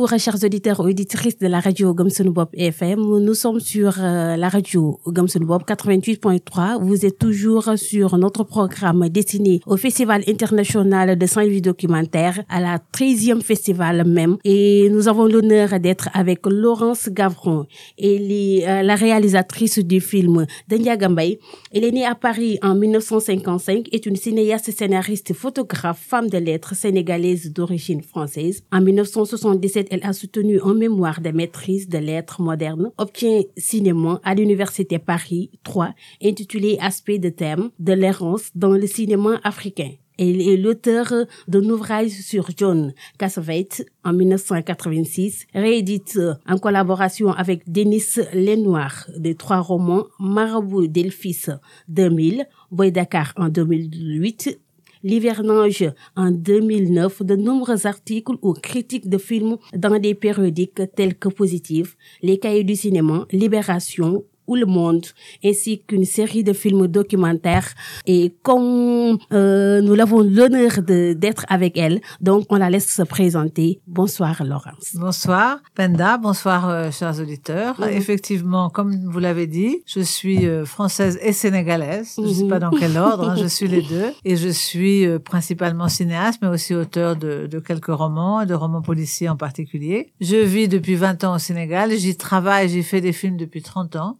Bonjour, chers auditeurs et auditrices de la radio Bob FM. Nous sommes sur euh, la radio Bob 88.3. Vous êtes toujours sur notre programme destiné au Festival international de Saint-Louis documentaire, à la 13e festival même. Et nous avons l'honneur d'être avec Laurence Gavron. Elle est euh, la réalisatrice du film Denya Gambay. Elle est née à Paris en 1955, est une cinéaste, scénariste, photographe, femme de lettres sénégalaise d'origine française. En 1977, elle a soutenu un mémoire de maîtrise de lettres modernes, obtient cinéma à l'université Paris 3, intitulé Aspect de thème de l'errance dans le cinéma africain. Elle est l'auteur d'un ouvrage sur John Cassavetes en 1986, réédite en collaboration avec Denis Lenoir de trois romans Marabout Delphis 2000, Boy Dakar en 2008, L'hivernage en 2009, de nombreux articles ou critiques de films dans des périodiques tels que Positif, Les Cahiers du cinéma, Libération ou Le Monde, ainsi qu'une série de films documentaires. Et comme euh, nous l'avons l'honneur d'être avec elle, donc on la laisse se présenter. Bonsoir Laurence. Bonsoir Penda, bonsoir euh, chers auditeurs. Effectivement, comme vous l'avez dit, je suis euh, française et sénégalaise. Je ne sais Mhm. pas dans quel ordre, hein, je suis les deux. Et je suis principalement cinéaste, mais aussi auteur de, de quelques romans, de romans policiers en particulier. Je vis depuis 20 ans au Sénégal, j'y travaille, j'y fais des films depuis 30 ans.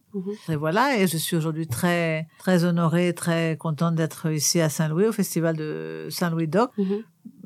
Et voilà, et je suis aujourd'hui très, très honorée, très contente d'être ici à Saint-Louis, au festival de Saint-Louis Doc, Mhm.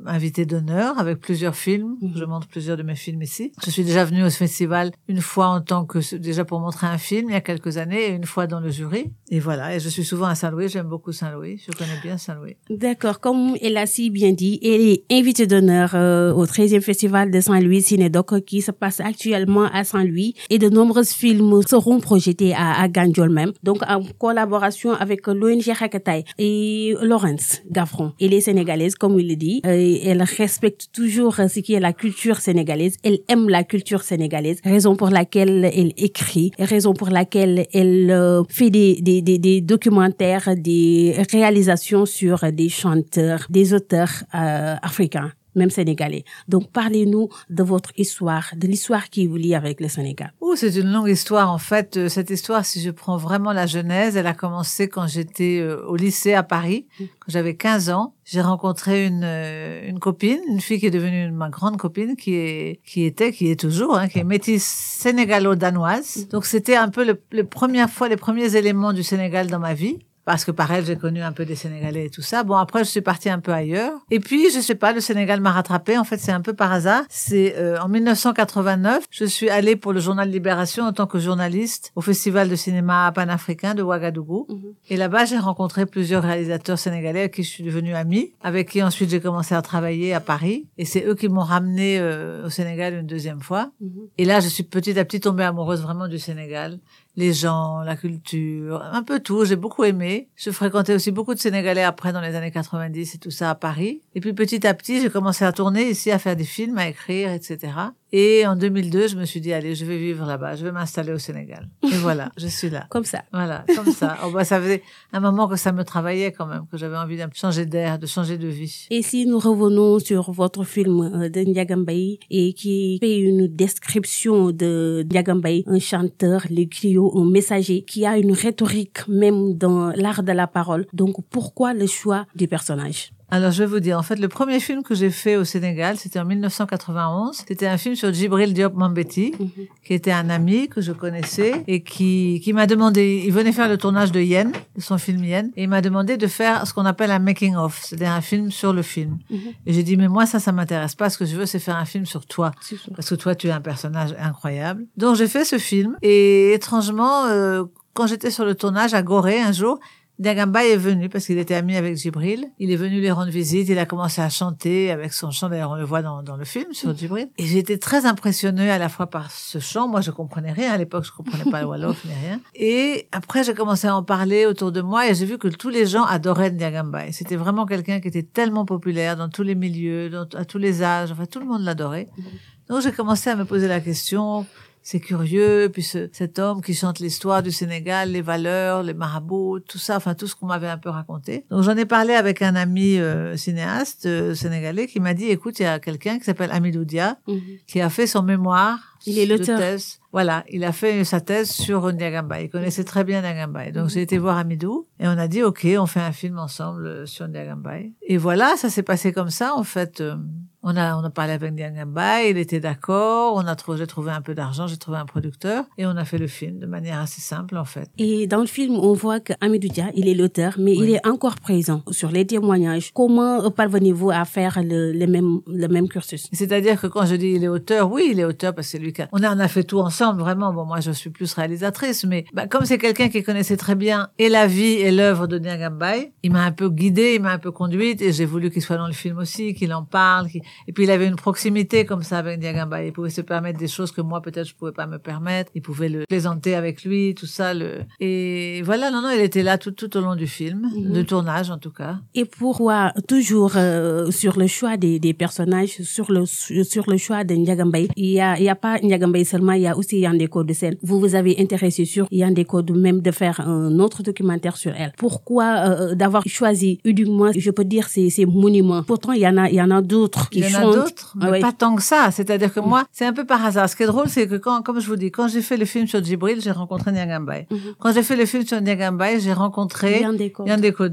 Invitée d'honneur avec plusieurs films. Mhm. Je montre plusieurs de mes films ici. Je suis déjà venue au festival une fois en tant que, déjà pour montrer un film il y a quelques années et une fois dans le jury. Et voilà, et je suis souvent à Saint-Louis, j'aime beaucoup Saint-Louis, je connais bien Saint-Louis. D'accord, comme elle a si bien dit, elle est invitée d'honneur euh, au 13e festival de Saint-Louis Cinédoc qui se passe actuellement à Saint-Louis et de nombreux films seront projetés à, à Gandiol même, donc en collaboration avec l'ONG Hakatai et Laurence Gavron. Elle est sénégalaise, comme il le dit, euh, elle respecte toujours ce qui est la culture sénégalaise, elle aime la culture sénégalaise, raison pour laquelle elle écrit, raison pour laquelle elle euh, fait des, des, des, des documentaires, des réalisations sur des chanteurs, des auteurs euh, africains, même sénégalais. Donc parlez-nous de votre histoire, de l'histoire qui vous lie avec le Sénégal. Oh, c'est une longue histoire. En fait, euh, cette histoire, si je prends vraiment la genèse, elle a commencé quand j'étais euh, au lycée à Paris, quand j'avais 15 ans. J'ai rencontré une, euh, une copine, une fille qui est devenue ma grande copine, qui est, qui était, qui est toujours, hein, qui est métisse sénégalo-danoise. Donc c'était un peu le, les premières fois, les premiers éléments du Sénégal dans ma vie. Parce que par elle, j'ai connu un peu des Sénégalais et tout ça. Bon, après, je suis partie un peu ailleurs. Et puis, je sais pas, le Sénégal m'a rattrapé. En fait, c'est un peu par hasard. C'est euh, en 1989, je suis allée pour le journal Libération en tant que journaliste au Festival de cinéma panafricain de Ouagadougou. Et là-bas, j'ai rencontré plusieurs réalisateurs sénégalais avec qui je suis devenue amie, avec qui ensuite j'ai commencé à travailler à Paris. Et c'est eux qui m'ont ramenée euh, au Sénégal une deuxième fois. Et là, je suis petit à petit tombée amoureuse vraiment du Sénégal. Les gens, la culture, un peu tout. J'ai beaucoup aimé. Je fréquentais aussi beaucoup de Sénégalais après dans les années 90 et tout ça à Paris. Et puis petit à petit, j'ai commencé à tourner ici, à faire des films, à écrire, etc. Et en 2002, je me suis dit, allez, je vais vivre là-bas. Je vais m'installer au Sénégal. Et voilà, je suis là. Comme ça. Voilà, comme ça. Oh, bah, ça faisait un moment que ça me travaillait quand même, que j'avais envie de changer d'air, de changer de vie. Et si nous revenons sur votre film euh, de Ndiagambaye et qui fait une description de Ndiagambaye, un chanteur, le un messager qui a une rhétorique même dans l'art de la parole. Donc pourquoi le choix du personnage? Alors, je vais vous dire, en fait, le premier film que j'ai fait au Sénégal, c'était en 1991. C'était un film sur Djibril Diop Mambeti, qui était un ami que je connaissais et qui, qui m'a demandé, il venait faire le tournage de Yen, de son film Yen, et il m'a demandé de faire ce qu'on appelle un making of, c'est-à-dire un film sur le film. Et j'ai dit, mais moi, ça, ça m'intéresse pas. Ce que je veux, c'est faire un film sur toi. Parce que toi, tu es un personnage incroyable. Donc, j'ai fait ce film. Et étrangement, euh, quand j'étais sur le tournage à Gorée un jour, Diagamba est venu parce qu'il était ami avec Djibril. Il est venu lui rendre visite. Il a commencé à chanter avec son chant. D'ailleurs, on le voit dans, dans le film sur Djibril. Et j'ai été très impressionnée à la fois par ce chant. Moi, je comprenais rien. À l'époque, je comprenais pas le Wolof ni rien. Et après, j'ai commencé à en parler autour de moi et j'ai vu que tous les gens adoraient Ndiagamba. Et c'était vraiment quelqu'un qui était tellement populaire dans tous les milieux, dans- à tous les âges. Enfin, tout le monde l'adorait. Donc, j'ai commencé à me poser la question c'est curieux. Puis ce- cet homme qui chante l'histoire du Sénégal, les valeurs, les marabouts, tout ça, enfin tout ce qu'on m'avait un peu raconté. Donc j'en ai parlé avec un ami euh, cinéaste euh, sénégalais qui m'a dit, écoute, il y a quelqu'un qui s'appelle Amidou Dia Mhm. qui a fait son mémoire. Il est l'auteur. Voilà, il a fait sa thèse sur Ndiagamba. Il connaissait très bien Ndiagamba. Donc j'ai été voir Amidou et on a dit OK, on fait un film ensemble euh, sur Ndiagamba. Et voilà, ça s'est passé comme ça en fait. euh, on a on a parlé avec Ndiagamba, il était d'accord. On a trouvé j'ai trouvé un peu d'argent, j'ai trouvé un producteur et on a fait le film de manière assez simple en fait. Et dans le film, on voit que Amidou Dia, il est l'auteur, mais il est encore présent sur les témoignages. Comment parvenez-vous à faire le, le même, le même cursus? C'est-à-dire que quand je dis il est auteur, oui, il est auteur parce que c'est lui On a, on a fait tout ensemble, vraiment. Bon, moi, je suis plus réalisatrice, mais bah, comme c'est quelqu'un qui connaissait très bien et la vie et l'œuvre de Niagambai, il m'a un peu guidée, il m'a un peu conduite et j'ai voulu qu'il soit dans le film aussi, qu'il en parle. qu'il- Et puis, il avait une proximité comme ça avec Niagambai. Il pouvait se permettre des choses que moi, peut-être, je pouvais pas me permettre. Il pouvait le plaisanter avec lui, tout ça. Le... Et voilà, non, non, il était là tout, tout au long du film, Mhm. de tournage en tout cas. Et pourquoi toujours euh, sur le choix des, des personnages, sur le sur le choix de Ndiagambay, il y a il y a pas Ndiagambay seulement, il y a aussi Yandeko de Sen. Vous vous avez intéressé sur Yandeko de même de faire un autre documentaire sur elle. Pourquoi euh, d'avoir choisi uniquement, je peux dire ces ces monuments? Pourtant il y en a il y en a d'autres qui Il y en a d'autres, mais Ah oui. pas tant que ça. C'est-à-dire que moi, c'est un peu par hasard. Ce qui est drôle, c'est que quand, comme je vous dis, quand j'ai fait le film sur Djibril, j'ai rencontré Niagambaye. Mhm. Quand j'ai fait le film sur Niagambaye, j'ai rencontré Yandeko.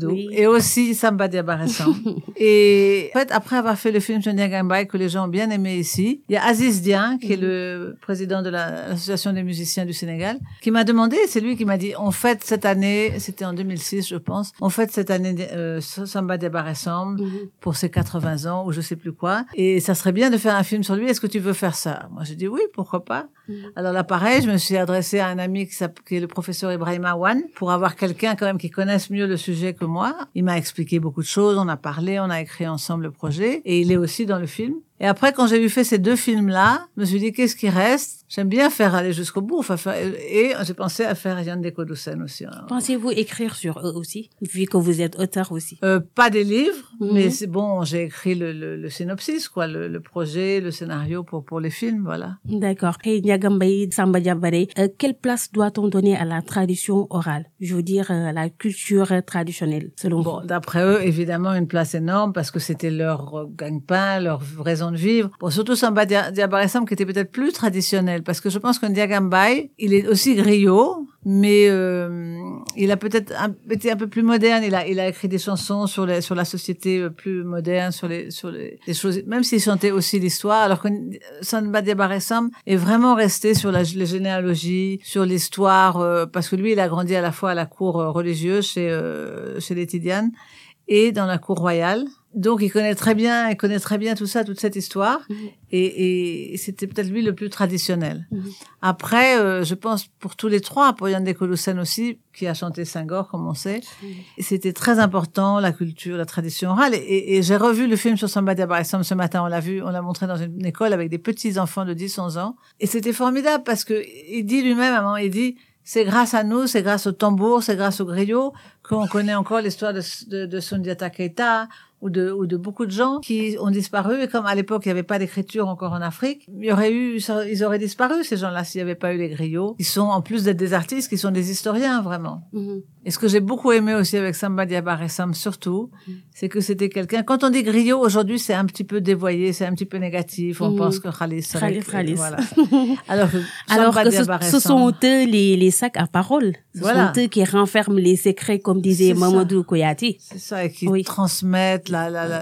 Oui. et aussi Samba Diabaressam. et en fait, après avoir fait le film sur Niagambaye que les gens ont bien aimé ici, il y a Aziz Dian, qui est Mhm. Le président de la- l'association des musiciens du Sénégal, qui m'a demandé, c'est lui qui m'a dit, on fête cette année, c'était en 2006, je pense, on fête cette année euh, Samba Diabaressam Mhm. pour ses 80 ans ou je sais plus quoi. Et ça serait bien de faire un film sur lui. Est-ce que tu veux faire ça? Moi, j'ai dit oui, pourquoi pas. Mhm. Alors là, pareil, je me suis adressée à un ami qui est le professeur Ibrahim Awan pour avoir quelqu'un quand même qui connaisse mieux le sujet que moi. Il m'a expliqué beaucoup de choses, on a parlé, on a écrit ensemble le projet et il est aussi dans le film. Et après, quand j'ai eu fait ces deux films-là, je me suis dit, qu'est-ce qui reste? J'aime bien faire aller jusqu'au bout. Enfin, faire- et j'ai pensé à faire Yann Dekodoussen aussi. hein. Pensez-vous écrire sur eux aussi, vu que vous êtes auteur aussi? Euh, pas des livres, Mhm. mais c'est bon, j'ai écrit le, le, le synopsis, quoi, le, le projet, le scénario pour, pour les films, voilà. D'accord. Et Ndiagambay, Samba euh, quelle place doit-on donner à la tradition orale? Je veux dire, euh, à la culture traditionnelle, selon Bon, vous d'après eux, évidemment, une place énorme parce que c'était leur euh, gagne-pain, leur raison de vivre. Bon, surtout Samba Dia- Diabaressam qui était peut-être plus traditionnel parce que je pense qu'un Diagambay, il est aussi griot, mais euh, il a peut-être été un peu plus moderne. Il a, il a écrit des chansons sur, les, sur la société euh, plus moderne, sur les, sur les, choses, même s'il chantait aussi l'histoire, alors que Samba Diabaressam est vraiment resté sur la, les généalogies, sur l'histoire, euh, parce que lui, il a grandi à la fois à la cour euh, religieuse chez, euh, chez les Tidianes et dans la cour royale. Donc, il connaît très bien, il connaît très bien tout ça, toute cette histoire. Mhm. Et, et c'était peut-être lui le plus traditionnel. Mhm. Après, euh, je pense pour tous les trois, pour Yann Dekoloussen aussi, qui a chanté Senghor, comme on sait, c'était très important, la culture, la tradition orale. Et, et- et j'ai revu le film sur Samba Diabaressam ce matin. On l'a vu, on l'a montré dans une école avec des petits enfants de 10-11 ans. Et c'était formidable parce que il dit lui-même, moment, il dit, c'est grâce à nous, c'est grâce au tambour, c'est grâce au griot qu'on connaît encore l'histoire de, de, de Sundiata Keita ou de, ou de beaucoup de gens qui ont disparu. Et comme à l'époque, il n'y avait pas d'écriture encore en Afrique, il y aurait eu, ils auraient disparu, ces gens-là, s'il n'y avait pas eu les griots. Ils sont, en plus d'être des artistes, qui sont des historiens, vraiment. Mhm. Et ce que j'ai beaucoup aimé aussi avec Samba Diabaressam, surtout, Mm. c'est que c'était quelqu'un, quand on dit griot, aujourd'hui, c'est un petit peu dévoyé, c'est un petit peu négatif. On Mm. pense que Khalis, c'est Khalis, Khalis. Voilà. Alors que Alors que ce, sont eux les, les sacs à parole. Ce Voilà. sont eux qui renferment les secrets, comme disait. Mamadou Koyati. C'est ça, et qui Oui. transmettent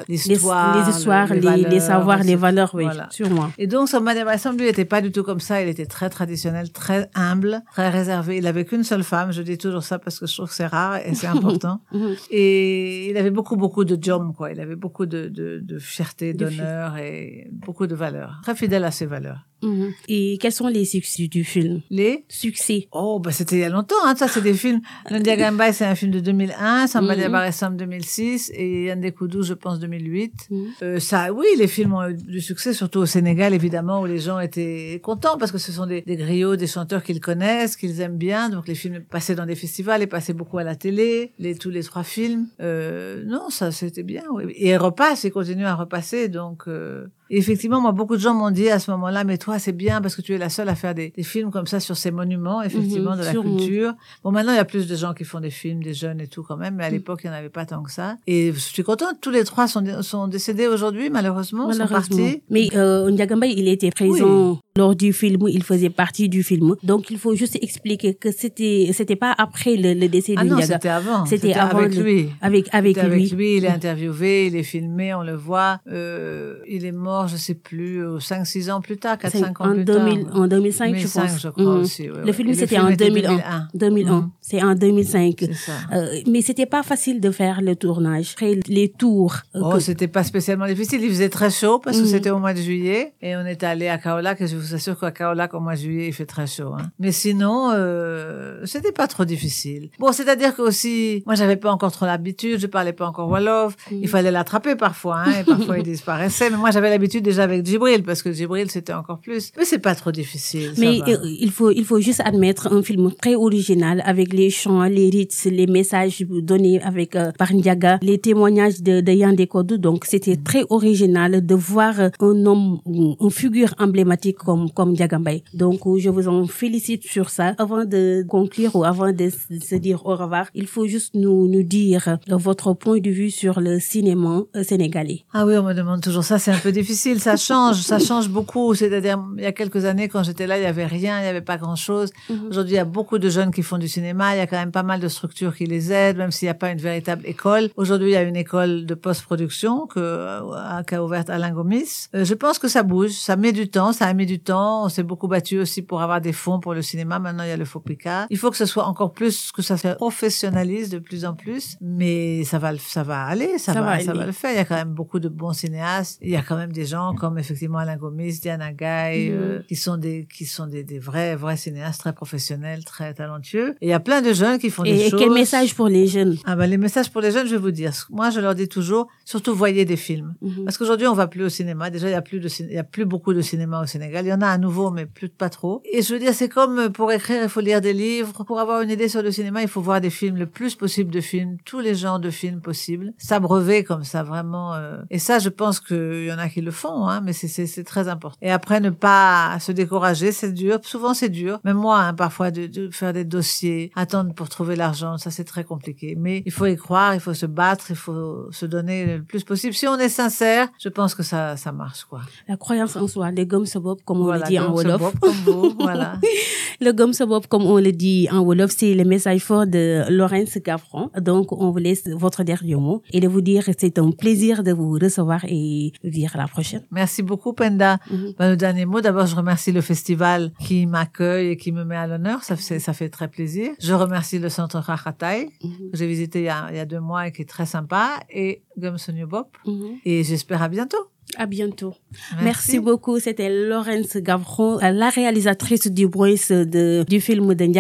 Les, histoires, le- les, les, valeurs, savoirs, les valeurs, oui, Voilà. sûrement. Et donc, Samba Diabaressam, lui, était pas du tout comme ça. Il était très traditionnel, très humble, très réservé. Il avait qu'une seule femme. Je dis toujours ça parce que je trouve que c'est rare et c'est important. Mhm. Et il avait beaucoup, beaucoup de jom, quoi. Il avait beaucoup de, de, de fierté, d'honneur et beaucoup de valeurs. Très fidèle à ses valeurs. Mhm. Et quels sont les succès du film? Les? Succès. Oh, bah c'était il y a longtemps, hein. Ça, c'est des films. Lundi Gambay, c'est un film de 2001. Samba. Diabaressam 2006 et Yann Koudou, je pense, 2008. Mhm. Euh, ça, oui, les films ont eu du succès, surtout au Sénégal, évidemment, où les gens étaient contents parce que ce sont des, des griots, des chanteurs qu'ils connaissent, qu'ils aiment bien. Donc les films passaient dans des festivals et passaient beaucoup à la télé, les, tous les trois films. Euh, non, ça, c'était bien. Oui. Et ils repassent, ils continuent à repasser. Donc, euh, Et effectivement, moi, beaucoup de gens m'ont dit à ce moment-là, mais toi, c'est bien parce que tu es la seule à faire des, des films comme ça sur ces monuments, effectivement, Mhm, de la culture. Bon, maintenant, il y a plus de gens qui font des films, des jeunes et tout quand même, mais à Mm. l'époque, il n'y en avait pas tant que ça. Et je suis contente, tous les trois sont, sont décédés aujourd'hui, malheureusement, sont Malheureusement. partis. Mais euh, Ndiagambay, il était présent lors du film, il faisait partie du film. Donc il faut juste expliquer que c'était c'était pas après le, le décès Ah de non, Ndiaga. c'était avant. C'était avant avec le- lui. Avec avec lui. avec lui, il est interviewé, il est filmé, on le voit. Euh, il est mort, je sais plus, 5-6 ans plus tard, 4-5 ans plus 2000 tard. en 2005 je 2005, pense. je crois Mhm. aussi. Le film c'était en 2001. 2001. 2001. Mhm. C'est en 2005. C'est ça. Euh, mais c'était pas facile de faire le tournage. Les tours. euh, Oh, que- c'était pas spécialement difficile. Il faisait très chaud parce que Mhm. c'était au mois de juillet et on est allé à Kaolack et je vous assure qu'à Kaolack au mois de juillet il fait très chaud. Hein. Mais sinon, euh, c'était pas trop difficile. Bon, c'est-à-dire que aussi, moi j'avais pas encore trop l'habitude, je parlais pas encore wolof. Mhm. Il fallait l'attraper parfois hein, et parfois il disparaissait. Mais moi j'avais l'habitude déjà avec Djibril parce que Djibril c'était encore plus. Mais c'est pas trop difficile. ça Mais va. euh, il faut il faut juste admettre un film très original avec les chants, les rites, les messages donnés avec euh, par Ndiaga, les témoignages de, de Yandé Kodou. Donc c'était très original de voir un homme, une figure emblématique comme comme Ndiaga Mbaye. Donc euh, je vous en félicite sur ça. Avant de conclure ou avant de se dire au revoir, il faut juste nous nous dire votre point de vue sur le cinéma sénégalais. Ah oui, on me demande toujours ça, c'est un peu difficile, ça change, ça change beaucoup. C'est-à-dire, il y a quelques années, quand j'étais là, il y avait rien, il y avait pas grand-chose. Aujourd'hui, il y a beaucoup de jeunes qui font du cinéma, il y a quand même pas mal de structures qui les aident, même s'il n'y a pas une véritable école. Aujourd'hui, il y a une école de post-production que, euh, qu'a ouverte Alain Gomis. Euh, je pense que ça bouge, ça met du temps, ça a mis du temps. On s'est beaucoup battu aussi pour avoir des fonds pour le cinéma. Maintenant, il y a le Fopica. Il faut que ce soit encore plus, que ça se professionnalise de plus en plus, mais ça va, ça va aller, ça, Ça va, va ça va le faire. Il y a quand même beaucoup de bons cinéastes. Il y a quand même des gens comme effectivement Alain Gomis, Diana Gaye, Mhm. euh, qui sont des, qui sont des, des vrais, vrais cinéastes très professionnels, très talentueux. Et il y a plein de jeunes qui font des Et, et choses. quel message pour les jeunes? Ah ben, les messages pour les jeunes, je vais vous dire. Moi, je leur dis toujours, surtout voyez des films. Mhm. Parce qu'aujourd'hui, on va plus au cinéma. Déjà, il y a plus de, il y a plus beaucoup de cinéma au Sénégal. Il y en a à nouveau, mais plus pas trop. Et je veux dire, c'est comme euh, pour écrire, il faut lire des livres. Pour avoir une idée sur le cinéma, il faut voir des films, le plus possible de films, tous les genres de films possibles. S'abreuver comme ça, vraiment. euh. Et ça, je pense qu'il y en a qui le font, hein, mais c'est, très important. Et après, ne pas se décourager, c'est dur. Souvent, c'est dur. Même moi, hein, parfois, de, de faire des dossiers, attendre pour trouver l'argent, ça, c'est très compliqué. Mais il faut y croire, il faut se battre, il faut se donner le plus possible. Si on est sincère, je pense que ça, ça marche, quoi. La croyance en soi, les gommes bob comme on voilà, le dit en Wolof. Bob, comme vous, voilà. Le gomme bob comme on le dit en Wolof, c'est le message fort de Laurence Gaffron. Donc, on vous laisse votre dernier mot et de vous dire que c'est un plaisir de vous recevoir et dire à la prochaine. Merci beaucoup, Penda. Mhm. Ben, le dernier mot, d'abord, je remercie le festival qui m'accueille et qui me met à l'honneur. Ça, fait- ça fait très plaisir. Je remercie le centre Rachatai, Mhm. que j'ai visité il y, a, il y a deux mois et qui est très sympa, et Gumsonio Bop. Mhm. Et j'espère à bientôt. À bientôt. Merci, beaucoup. C'était Laurence Gavron, la réalisatrice du Bruce de, du film de.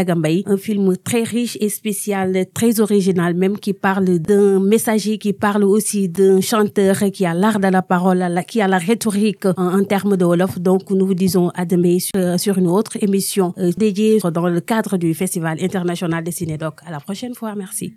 Un film très riche et spécial, très original, même qui parle d'un messager, qui parle aussi d'un chanteur qui a l'art de la parole, qui a la rhétorique en, en termes de Wolof. Donc, nous vous disons à demain sur, sur une autre émission euh, dédiée dans le cadre du Festival international de Cinédoc. À la prochaine fois. Merci.